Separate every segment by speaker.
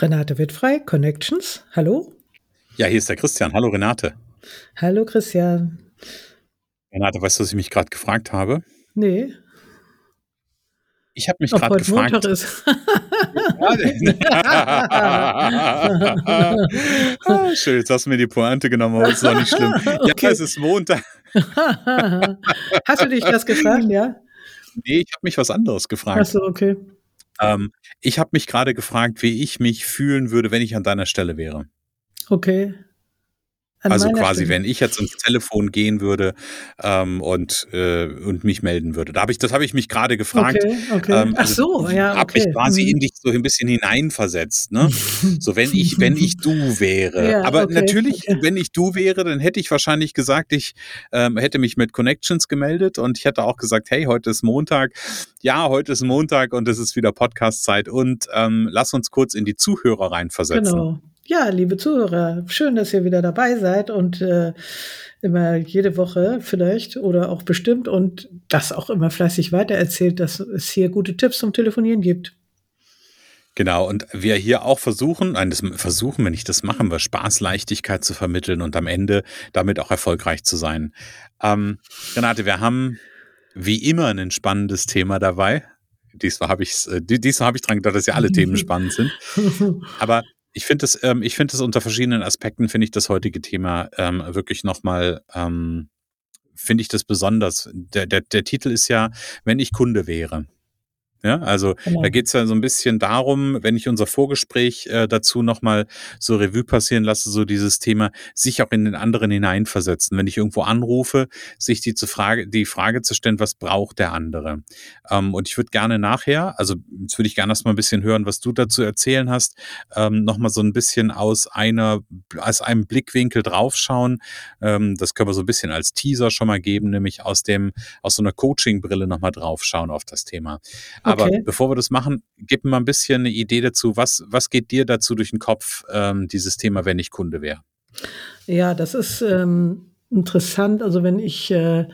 Speaker 1: Renate wird frei, Connections. Hallo?
Speaker 2: Ja, hier ist der Christian. Hallo Renate.
Speaker 1: Hallo Christian.
Speaker 2: Renate, weißt du, was ich mich gerade gefragt habe?
Speaker 1: Nee.
Speaker 2: Ich habe mich gerade gefragt. Montag ist. ah, schön, jetzt hast du mir die Pointe genommen, aber ist doch nicht schlimm. Okay. Ja, es ist Montag.
Speaker 1: hast du dich das gefragt, ja?
Speaker 2: Nee, ich habe mich was anderes gefragt.
Speaker 1: Achso, okay.
Speaker 2: Ähm, ich habe mich gerade gefragt, wie ich mich fühlen würde, wenn ich an deiner Stelle wäre.
Speaker 1: Okay.
Speaker 2: An also quasi, Stimme. wenn ich jetzt ins Telefon gehen würde ähm, und, äh, und mich melden würde. Da hab ich, das habe ich mich gerade gefragt.
Speaker 1: Okay, okay. Ähm,
Speaker 2: Ach
Speaker 1: also so, ja. Okay.
Speaker 2: Habe ich quasi mhm. in dich so ein bisschen hineinversetzt. Ne? so wenn ich, wenn ich du wäre. Ja, Aber okay, natürlich, wenn ich du wäre, dann hätte ich wahrscheinlich gesagt, ich ähm, hätte mich mit Connections gemeldet und ich hätte auch gesagt, hey, heute ist Montag. Ja, heute ist Montag und es ist wieder Podcast-Zeit und ähm, lass uns kurz in die Zuhörer reinversetzen.
Speaker 1: Genau. Ja, liebe Zuhörer, schön, dass ihr wieder dabei seid und äh, immer jede Woche vielleicht oder auch bestimmt und das auch immer fleißig weitererzählt, dass es hier gute Tipps zum Telefonieren gibt.
Speaker 2: Genau, und wir hier auch versuchen, nein, das versuchen wir nicht, das machen wir, Spaß, Leichtigkeit zu vermitteln und am Ende damit auch erfolgreich zu sein. Ähm, Renate, wir haben wie immer ein spannendes Thema dabei. Diesmal habe ich äh, diesmal habe ich dran gedacht, dass ja alle Themen spannend sind. Aber ich finde es, ähm, ich finde es unter verschiedenen Aspekten finde ich das heutige Thema ähm, wirklich nochmal, ähm, finde ich das besonders. Der, der, der Titel ist ja, wenn ich Kunde wäre. Ja, also genau. da geht's ja so ein bisschen darum, wenn ich unser Vorgespräch äh, dazu nochmal so Revue passieren lasse, so dieses Thema, sich auch in den anderen hineinversetzen. Wenn ich irgendwo anrufe, sich die, zu Frage, die Frage zu stellen, was braucht der andere? Ähm, und ich würde gerne nachher, also jetzt würde ich gerne erstmal ein bisschen hören, was du dazu erzählen hast, ähm, nochmal so ein bisschen aus einer, aus einem Blickwinkel draufschauen. Ähm, das können wir so ein bisschen als Teaser schon mal geben, nämlich aus dem, aus so einer Coaching-Brille nochmal draufschauen auf das Thema. Aber okay. bevor wir das machen, gib mir mal ein bisschen eine Idee dazu. Was, was geht dir dazu durch den Kopf, ähm, dieses Thema, wenn ich Kunde wäre?
Speaker 1: Ja, das ist ähm, interessant. Also wenn ich äh,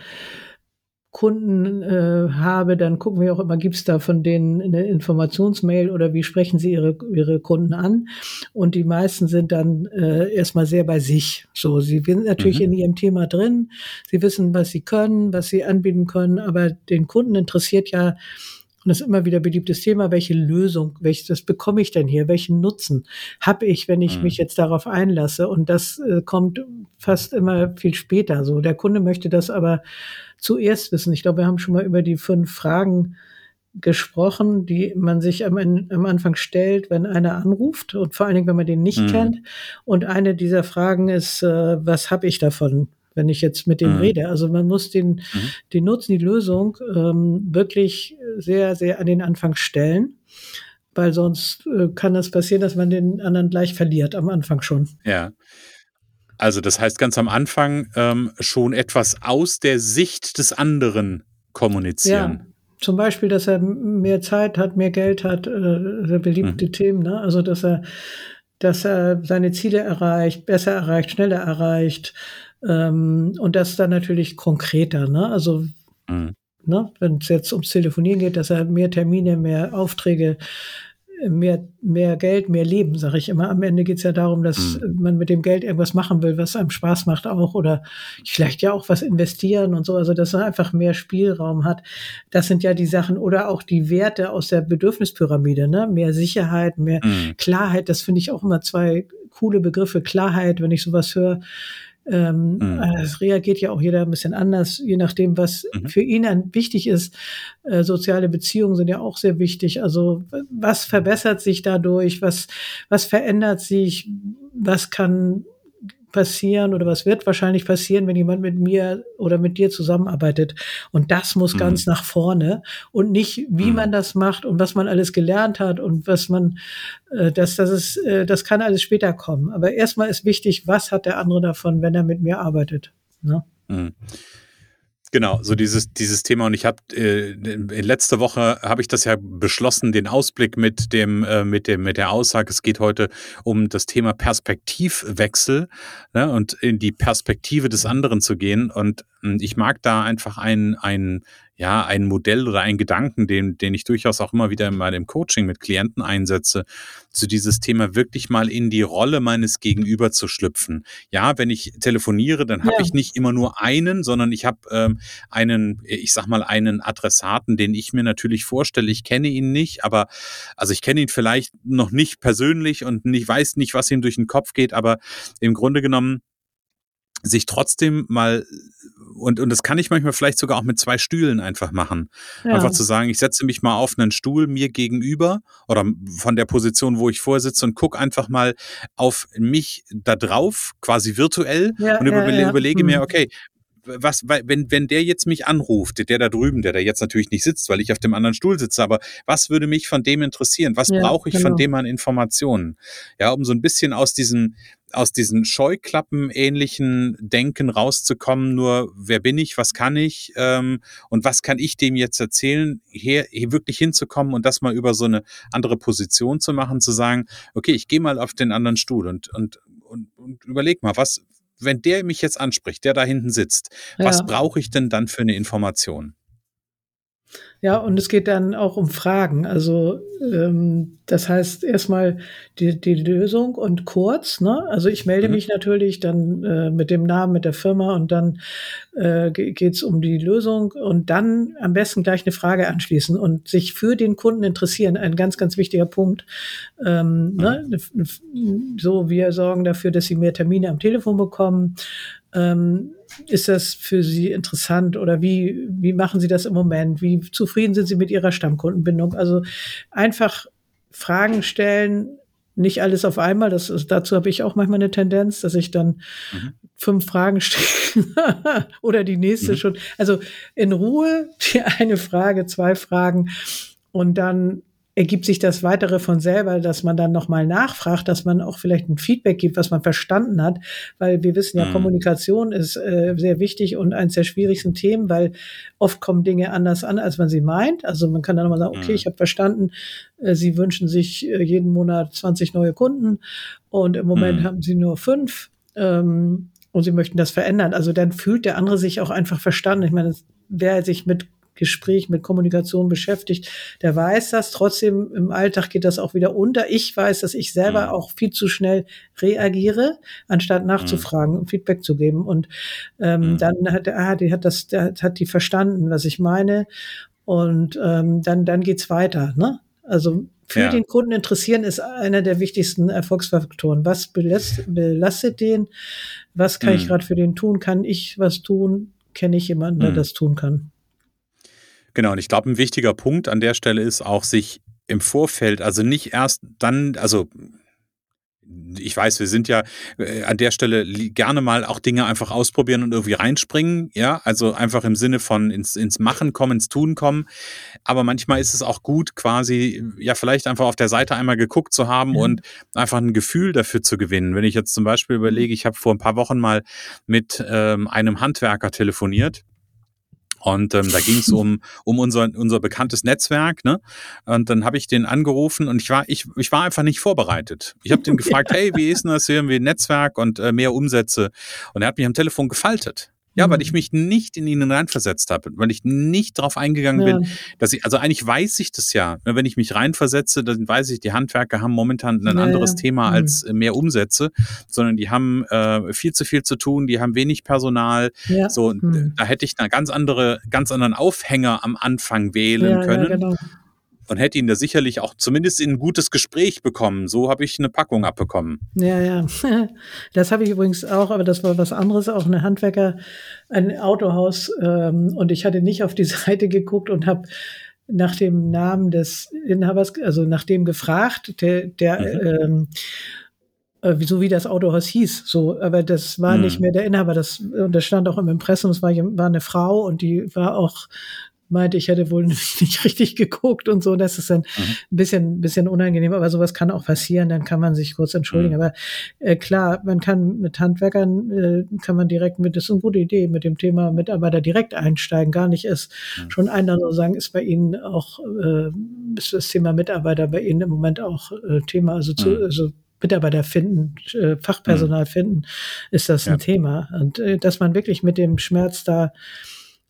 Speaker 1: Kunden äh, habe, dann gucken wir auch immer, gibt es da von denen eine Informationsmail oder wie sprechen sie ihre, ihre Kunden an? Und die meisten sind dann äh, erstmal sehr bei sich. So, sie sind natürlich mhm. in ihrem Thema drin, sie wissen, was sie können, was sie anbieten können, aber den Kunden interessiert ja, und das ist immer wieder beliebtes Thema, welche Lösung, welches bekomme ich denn hier, welchen Nutzen habe ich, wenn ich mhm. mich jetzt darauf einlasse? Und das äh, kommt fast immer viel später. So, der Kunde möchte das aber zuerst wissen. Ich glaube, wir haben schon mal über die fünf Fragen gesprochen, die man sich am, am Anfang stellt, wenn einer anruft und vor allen Dingen, wenn man den nicht mhm. kennt. Und eine dieser Fragen ist, äh, was habe ich davon? Wenn ich jetzt mit dem mhm. rede. Also man muss den, mhm. den Nutzen, die Lösung ähm, wirklich sehr, sehr an den Anfang stellen, weil sonst äh, kann es passieren, dass man den anderen gleich verliert, am Anfang schon.
Speaker 2: Ja. Also das heißt ganz am Anfang ähm, schon etwas aus der Sicht des anderen kommunizieren.
Speaker 1: Ja. Zum Beispiel, dass er mehr Zeit hat, mehr Geld hat, äh, sehr beliebte mhm. Themen. Ne? Also dass er, dass er seine Ziele erreicht, besser erreicht, schneller erreicht, ähm, und das dann natürlich konkreter, ne? Also, mhm. ne, wenn es jetzt ums Telefonieren geht, dass er mehr Termine, mehr Aufträge, mehr, mehr Geld, mehr Leben, sage ich immer. Am Ende geht es ja darum, dass mhm. man mit dem Geld irgendwas machen will, was einem Spaß macht auch oder vielleicht ja auch was investieren und so. Also, dass man einfach mehr Spielraum hat. Das sind ja die Sachen oder auch die Werte aus der Bedürfnispyramide, ne? Mehr Sicherheit, mehr mhm. Klarheit. Das finde ich auch immer zwei coole Begriffe. Klarheit, wenn ich sowas höre Ähm, mhm. Es reagiert ja auch jeder ein bisschen anders, je nachdem, was mhm. für ihn dann wichtig ist. Äh, soziale Beziehungen sind ja auch sehr wichtig. Also was verbessert sich dadurch? Was, was verändert sich? Was kann passieren oder was wird wahrscheinlich passieren, wenn jemand mit mir oder mit dir zusammenarbeitet. Und das muss mhm. ganz nach vorne und nicht, wie mhm. man das macht und was man alles gelernt hat und was man, äh, das, das ist, äh, das kann alles später kommen. Aber erstmal ist wichtig, was hat der andere davon, wenn er mit mir arbeitet. Ne? Mhm.
Speaker 2: Genau, so dieses, dieses Thema. Und ich habe äh, letzte Woche habe ich das ja beschlossen, den Ausblick mit dem, äh, mit dem, mit der Aussage, es geht heute um das Thema Perspektivwechsel ne, und in die Perspektive des anderen zu gehen. Und ich mag da einfach ein, ein ja, ein Modell oder ein Gedanken, den, den ich durchaus auch immer wieder mal im Coaching mit Klienten einsetze, zu dieses Thema wirklich mal in die Rolle meines Gegenüber zu schlüpfen. Ja, wenn ich telefoniere, dann habe ja. ich nicht immer nur einen, sondern ich habe ähm, einen, ich sag mal, einen Adressaten, den ich mir natürlich vorstelle. Ich kenne ihn nicht, aber also ich kenne ihn vielleicht noch nicht persönlich und ich weiß nicht, was ihm durch den Kopf geht, aber im Grunde genommen sich trotzdem mal und, und das kann ich manchmal vielleicht sogar auch mit zwei Stühlen einfach machen. Ja. Einfach zu sagen, ich setze mich mal auf einen Stuhl mir gegenüber oder von der Position, wo ich vorsitze und gucke einfach mal auf mich da drauf, quasi virtuell ja, und ja, überle überlege mir, mhm. okay, was, wenn, wenn der jetzt mich anruft, der da drüben, der da jetzt natürlich nicht sitzt, weil ich auf dem anderen Stuhl sitze, aber was würde mich von dem interessieren? Was ja, brauche ich genau. von dem an Informationen? Ja, um so ein bisschen aus diesen, aus diesen Scheuklappen-ähnlichen Denken rauszukommen, nur wer bin ich, was kann ich ähm, und was kann ich dem jetzt erzählen, hier, hier wirklich hinzukommen und das mal über so eine andere Position zu machen, zu sagen, okay, ich gehe mal auf den anderen Stuhl und, und, und, und überleg mal, was, wenn der mich jetzt anspricht, der da hinten sitzt, ja. was brauche ich denn dann für eine Information?
Speaker 1: Ja, und es geht dann auch um Fragen. Also ähm, das heißt erstmal die, die Lösung und kurz. Ne? Also ich melde mhm. mich natürlich dann äh, mit dem Namen, mit der Firma und dann äh, geht es um die Lösung und dann am besten gleich eine Frage anschließen und sich für den Kunden interessieren. Ein ganz, ganz wichtiger Punkt. Ähm, mhm. ne? So, wir sorgen dafür, dass sie mehr Termine am Telefon bekommen. Ähm, ist das für Sie interessant oder wie, wie machen Sie das im Moment? Wie zufrieden sind Sie mit Ihrer Stammkundenbindung? Also einfach Fragen stellen, nicht alles auf einmal. Das ist, dazu habe ich auch manchmal eine Tendenz, dass ich dann mhm. fünf Fragen stelle oder die nächste mhm. schon. Also in Ruhe die eine Frage, zwei Fragen und dann ergibt sich das weitere von selber, dass man dann nochmal nachfragt, dass man auch vielleicht ein Feedback gibt, was man verstanden hat, weil wir wissen ja, mhm. Kommunikation ist äh, sehr wichtig und eines der schwierigsten Themen, weil oft kommen Dinge anders an, als man sie meint. Also man kann dann nochmal sagen, okay, mhm. ich habe verstanden, äh, Sie wünschen sich äh, jeden Monat 20 neue Kunden und im Moment mhm. haben Sie nur fünf. Ähm, und sie möchten das verändern. Also dann fühlt der andere sich auch einfach verstanden. Ich meine, wer sich mit Gespräch mit Kommunikation beschäftigt, der weiß das. Trotzdem im Alltag geht das auch wieder unter. Ich weiß, dass ich selber mhm. auch viel zu schnell reagiere, anstatt nachzufragen mhm. und Feedback zu geben. Und ähm, mhm. dann hat, ah, die hat das, der hat die verstanden, was ich meine. Und ähm, dann, dann geht's weiter. Ne? Also für ja. den Kunden interessieren ist einer der wichtigsten Erfolgsfaktoren. Was belastet, belastet den? Was kann mhm. ich gerade für den tun? Kann ich was tun? Kenne ich jemanden, der mhm. das tun kann?
Speaker 2: Genau, und ich glaube, ein wichtiger Punkt an der Stelle ist auch, sich im Vorfeld, also nicht erst dann, also ich weiß, wir sind ja äh, an der Stelle gerne mal auch Dinge einfach ausprobieren und irgendwie reinspringen, ja, also einfach im Sinne von ins, ins Machen kommen, ins Tun kommen. Aber manchmal ist es auch gut, quasi, ja, vielleicht einfach auf der Seite einmal geguckt zu haben mhm. und einfach ein Gefühl dafür zu gewinnen. Wenn ich jetzt zum Beispiel überlege, ich habe vor ein paar Wochen mal mit ähm, einem Handwerker telefoniert und ähm, da ging es um, um unser, unser bekanntes Netzwerk, ne? Und dann habe ich den angerufen und ich war, ich, ich war einfach nicht vorbereitet. Ich habe den gefragt, hey, wie ist denn das hier? Wie Netzwerk und äh, mehr Umsätze? Und er hat mich am Telefon gefaltet. Ja, weil ich mhm. mich nicht in ihn reinversetzt habe, weil ich nicht darauf eingegangen ja. bin, dass ich, also eigentlich weiß ich das ja. Ne, wenn ich mich reinversetze, dann weiß ich, die Handwerker haben momentan ein ja, anderes ja. Thema mhm. als mehr Umsätze, sondern die haben äh, viel zu viel zu tun, die haben wenig Personal. So, mhm. da hätte ich eine ganz andere, ganz anderen Aufhänger am Anfang wählen können. Genau. Und hätte ihn da sicherlich auch zumindest in ein gutes Gespräch bekommen. So habe ich eine Packung abbekommen.
Speaker 1: Ja, ja. Das habe ich übrigens auch, aber das war was anderes, auch eine Handwerker, ein Autohaus. Ähm, und ich hatte nicht auf die Seite geguckt und habe nach dem Namen des Inhabers, also nach dem gefragt, der, der mhm. ähm, äh, so wie das Autohaus hieß. So, aber das war mhm. nicht mehr der Inhaber. Das, und das stand auch im Impressum. Es war, war eine Frau und die war auch meinte, ich hätte wohl nicht richtig geguckt und so. Das ist dann mhm. ein bisschen, bisschen unangenehm, aber sowas kann auch passieren, dann kann man sich kurz entschuldigen. Mhm. Aber äh, klar, man kann mit Handwerkern, äh, kann man direkt mit, das ist eine gute Idee, mit dem Thema Mitarbeiter direkt einsteigen. Gar nicht ist mhm. schon einer so sagen, ist bei Ihnen auch, äh, ist das Thema Mitarbeiter bei Ihnen im Moment auch äh, Thema, also zu, mhm. also Mitarbeiter finden, äh, Fachpersonal mhm. finden, ist das ein Thema. Und äh, dass man wirklich mit dem Schmerz da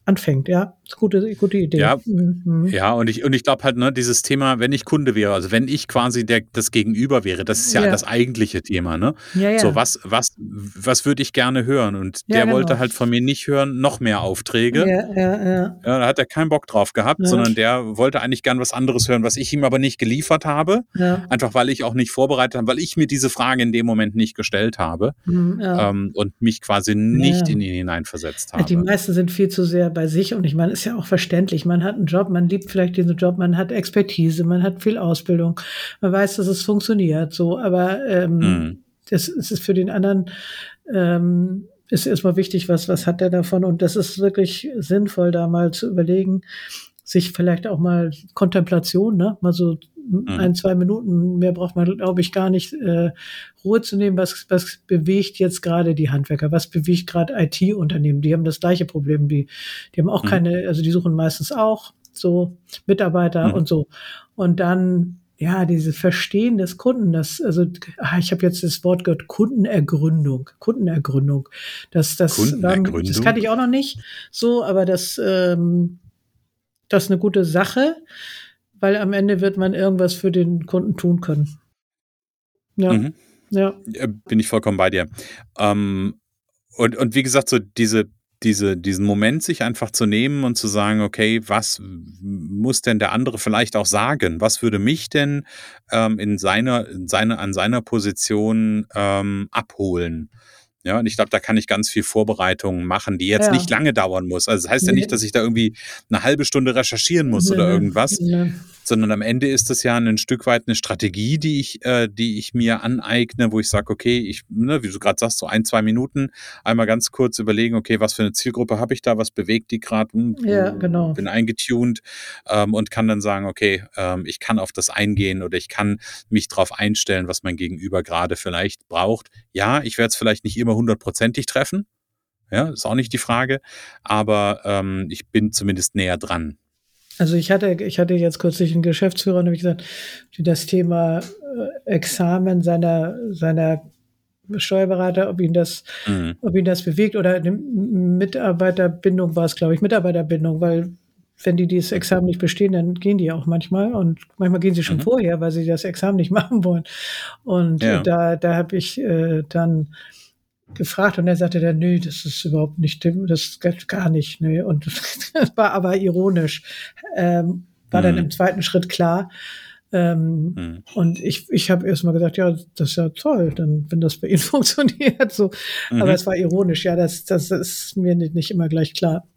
Speaker 1: anfängt, ja. Gute, gute Idee.
Speaker 2: Ja, mhm. ja und ich, und ich glaube halt, ne, dieses Thema, wenn ich Kunde wäre, also wenn ich quasi der, das Gegenüber wäre, das ist ja, ja. das eigentliche Thema, ne? Ja, ja. So, was, was, was würde ich gerne hören? Und der genau. wollte halt von mir nicht hören, noch mehr Aufträge. Ja, ja, ja. da hat er keinen Bock drauf gehabt, sondern der wollte eigentlich gern was anderes hören, was ich ihm aber nicht geliefert habe. Einfach weil ich auch nicht vorbereitet habe, weil ich mir diese Frage in dem Moment nicht gestellt habe mhm, ähm, und mich quasi nicht in ihn hineinversetzt habe.
Speaker 1: Die meisten sind viel zu sehr bei sich und ich meine, ist ja auch verständlich. Man hat einen Job, man liebt vielleicht diesen Job, man hat Expertise, man hat viel Ausbildung, man weiß, dass es funktioniert, so, aber ähm, mhm. das, das ist für den anderen ähm, ist erstmal wichtig, was, was hat der davon? Und das ist wirklich sinnvoll, da mal zu überlegen, sich vielleicht auch mal Kontemplation, ne, mal so. Ein, zwei Minuten, mehr braucht man, glaube ich, gar nicht, äh, Ruhe zu nehmen, was, was bewegt jetzt gerade die Handwerker, was bewegt gerade IT-Unternehmen, die haben das gleiche Problem, die, die haben auch mhm. keine, also die suchen meistens auch so Mitarbeiter mhm. und so. Und dann ja, dieses Verstehen des Kunden, das, also ah, ich habe jetzt das Wort gehört, Kundenergründung, Kundenergründung. Das, das, Kundenergründung? das kannte ich auch noch nicht so, aber das, ähm, das ist eine gute Sache weil am Ende wird man irgendwas für den Kunden tun können.
Speaker 2: Ja. Mhm. ja. Bin ich vollkommen bei dir. Ähm, und, und wie gesagt, so diese, diese, diesen Moment sich einfach zu nehmen und zu sagen, okay, was muss denn der andere vielleicht auch sagen? Was würde mich denn ähm, in seiner, in seiner, an seiner Position ähm, abholen? Ja, und ich glaube, da kann ich ganz viel Vorbereitung machen, die jetzt ja. nicht lange dauern muss. Also das heißt nee. ja nicht, dass ich da irgendwie eine halbe Stunde recherchieren muss nee. oder irgendwas, nee sondern am Ende ist das ja ein Stück weit eine Strategie, die ich, äh, die ich mir aneigne, wo ich sage, okay, ich, ne, wie du gerade sagst, so ein, zwei Minuten einmal ganz kurz überlegen, okay, was für eine Zielgruppe habe ich da, was bewegt die gerade, hm,
Speaker 1: ja, genau.
Speaker 2: bin eingetuned ähm, und kann dann sagen, okay, ähm, ich kann auf das eingehen oder ich kann mich darauf einstellen, was mein Gegenüber gerade vielleicht braucht. Ja, ich werde es vielleicht nicht immer hundertprozentig treffen, ja, ist auch nicht die Frage, aber ähm, ich bin zumindest näher dran.
Speaker 1: Also ich hatte, ich hatte jetzt kürzlich einen Geschäftsführer, und habe gesagt, das Thema äh, Examen seiner, seiner Steuerberater, ob ihn das, mhm. ob ihn das bewegt oder eine Mitarbeiterbindung war es, glaube ich, Mitarbeiterbindung, weil wenn die dieses Examen nicht bestehen, dann gehen die auch manchmal und manchmal gehen sie schon mhm. vorher, weil sie das Examen nicht machen wollen. Und ja. da, da habe ich äh, dann gefragt und er sagte dann, nö, das ist überhaupt nicht, das geht gar nicht, nö. Und das war aber ironisch. Ähm, war mhm. dann im zweiten Schritt klar. Ähm, mhm. Und ich, ich habe erst mal gesagt, ja, das ist ja toll, dann, wenn das bei Ihnen funktioniert. So. Mhm. Aber es war ironisch, ja, das, das ist mir nicht, nicht immer gleich klar.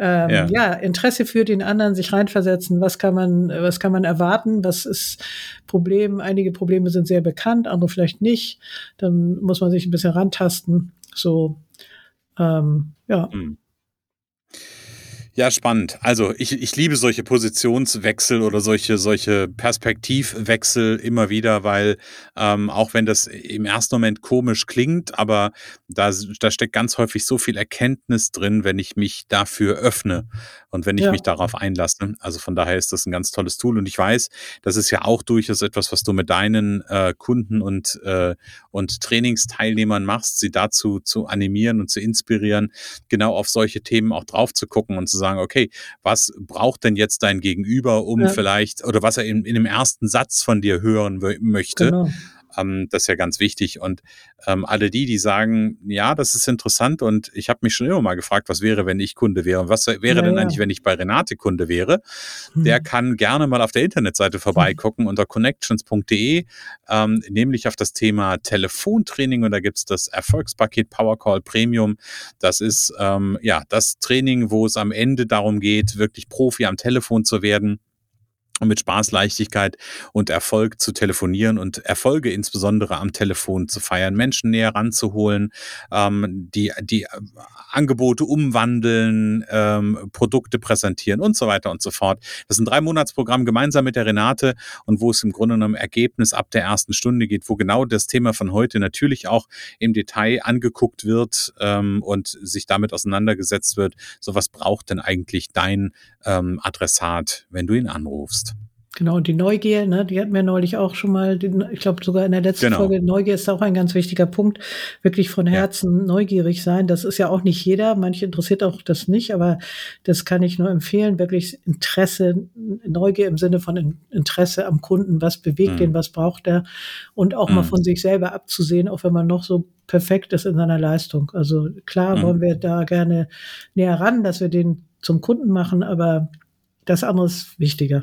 Speaker 1: Ähm, ja. ja. Interesse für den anderen, sich reinversetzen, was kann man, was kann man erwarten, was ist Problem, einige Probleme sind sehr bekannt, andere vielleicht nicht, dann muss man sich ein bisschen rantasten, so, ähm, ja. Mhm.
Speaker 2: Ja, spannend. Also ich, ich liebe solche Positionswechsel oder solche, solche Perspektivwechsel immer wieder, weil ähm, auch wenn das im ersten Moment komisch klingt, aber da, da steckt ganz häufig so viel Erkenntnis drin, wenn ich mich dafür öffne und wenn ich ja. mich darauf einlasse. Also von daher ist das ein ganz tolles Tool. Und ich weiß, das ist ja auch durchaus etwas, was du mit deinen äh, Kunden und, äh, und Trainingsteilnehmern machst, sie dazu zu animieren und zu inspirieren, genau auf solche Themen auch drauf zu gucken und zu sagen, okay, was braucht denn jetzt dein Gegenüber, um ja. vielleicht, oder was er in, in dem ersten Satz von dir hören möchte? Genau. Ähm, das ist ja ganz wichtig. Und ähm, alle die, die sagen, ja, das ist interessant und ich habe mich schon immer mal gefragt, was wäre, wenn ich Kunde wäre und was wäre ja, denn ja. eigentlich, wenn ich bei Renate Kunde wäre, hm. der kann gerne mal auf der Internetseite vorbeigucken unter connections.de, ähm, nämlich auf das Thema Telefontraining und da gibt es das Erfolgspaket Powercall Premium. Das ist ähm, ja das Training, wo es am Ende darum geht, wirklich Profi am Telefon zu werden mit Spaß, Leichtigkeit und Erfolg zu telefonieren und Erfolge insbesondere am Telefon zu feiern, Menschen näher ranzuholen, ähm, die, die äh, Angebote umwandeln, ähm, Produkte präsentieren und so weiter und so fort. Das ist ein Drei-Monats-Programm gemeinsam mit der Renate und wo es im Grunde genommen Ergebnis ab der ersten Stunde geht, wo genau das Thema von heute natürlich auch im Detail angeguckt wird ähm, und sich damit auseinandergesetzt wird. So was braucht denn eigentlich dein ähm, Adressat, wenn du ihn anrufst?
Speaker 1: Genau, und die Neugier, ne, die hatten wir neulich auch schon mal, die, ich glaube sogar in der letzten genau. Folge, Neugier ist auch ein ganz wichtiger Punkt, wirklich von Herzen ja. neugierig sein. Das ist ja auch nicht jeder, manche interessiert auch das nicht, aber das kann ich nur empfehlen, wirklich Interesse, Neugier im Sinne von Interesse am Kunden, was bewegt mhm. den, was braucht er und auch mhm. mal von sich selber abzusehen, auch wenn man noch so perfekt ist in seiner Leistung. Also klar mhm. wollen wir da gerne näher ran, dass wir den zum Kunden machen, aber das andere ist wichtiger.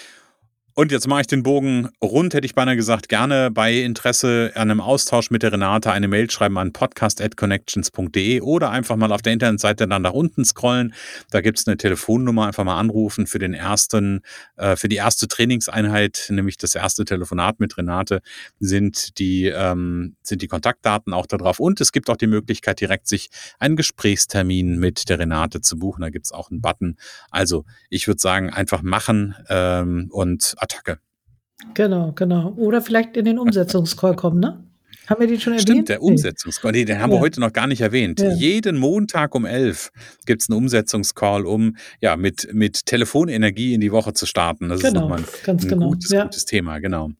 Speaker 2: Und jetzt mache ich den Bogen rund, hätte ich beinahe gesagt. Gerne bei Interesse an einem Austausch mit der Renate eine Mail schreiben an podcast.connections.de oder einfach mal auf der Internetseite dann nach unten scrollen. Da gibt es eine Telefonnummer, einfach mal anrufen für den ersten, äh, für die erste Trainingseinheit, nämlich das erste Telefonat mit Renate, sind die, ähm, sind die Kontaktdaten auch da drauf. Und es gibt auch die Möglichkeit, direkt sich einen Gesprächstermin mit der Renate zu buchen. Da gibt es auch einen Button. Also ich würde sagen, einfach machen ähm, und Attacke.
Speaker 1: Genau, genau. Oder vielleicht in den Umsetzungscall kommen, ne? Haben wir den schon erwähnt?
Speaker 2: Stimmt, der Umsetzungscall. Nee, den haben ja. wir heute noch gar nicht erwähnt. Ja. Jeden Montag um elf gibt es einen Umsetzungscall, um ja mit, mit Telefonenergie in die Woche zu starten. Das genau, ist nochmal ein, ganz ein genau. gutes, ja. gutes Thema, genau.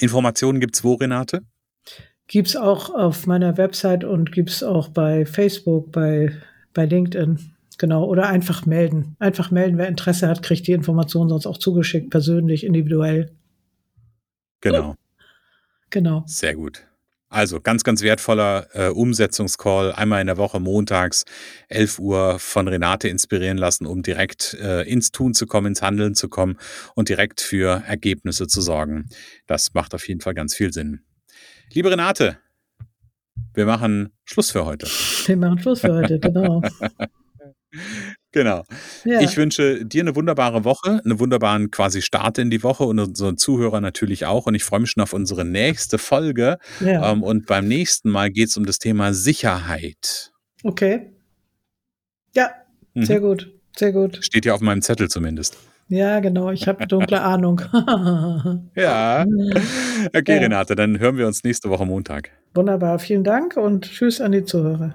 Speaker 2: Informationen gibt es wo, Renate?
Speaker 1: Gibt es auch auf meiner Website und gibt es auch bei Facebook, bei, bei LinkedIn. Genau, oder einfach melden. Einfach melden, wer Interesse hat, kriegt die Information sonst auch zugeschickt, persönlich, individuell.
Speaker 2: Genau.
Speaker 1: Genau.
Speaker 2: Sehr gut. Also ganz, ganz wertvoller äh, Umsetzungscall, einmal in der Woche montags, 11 Uhr von Renate inspirieren lassen, um direkt äh, ins Tun zu kommen, ins Handeln zu kommen und direkt für Ergebnisse zu sorgen. Das macht auf jeden Fall ganz viel Sinn. Liebe Renate, wir machen Schluss für heute.
Speaker 1: Wir machen Schluss für heute, genau.
Speaker 2: Genau. Ja. Ich wünsche dir eine wunderbare Woche, einen wunderbaren quasi Start in die Woche und unseren Zuhörern natürlich auch. Und ich freue mich schon auf unsere nächste Folge. Ja. Ähm, und beim nächsten Mal geht es um das Thema Sicherheit.
Speaker 1: Okay. Ja, mhm. sehr gut. Sehr gut.
Speaker 2: Steht ja auf meinem Zettel zumindest.
Speaker 1: Ja, genau. Ich habe dunkle Ahnung.
Speaker 2: ja. Okay, ja. Renate, dann hören wir uns nächste Woche Montag.
Speaker 1: Wunderbar. Vielen Dank und tschüss an die Zuhörer.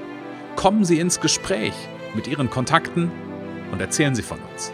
Speaker 2: kommen Sie ins Gespräch mit Ihren Kontakten und erzählen Sie von uns.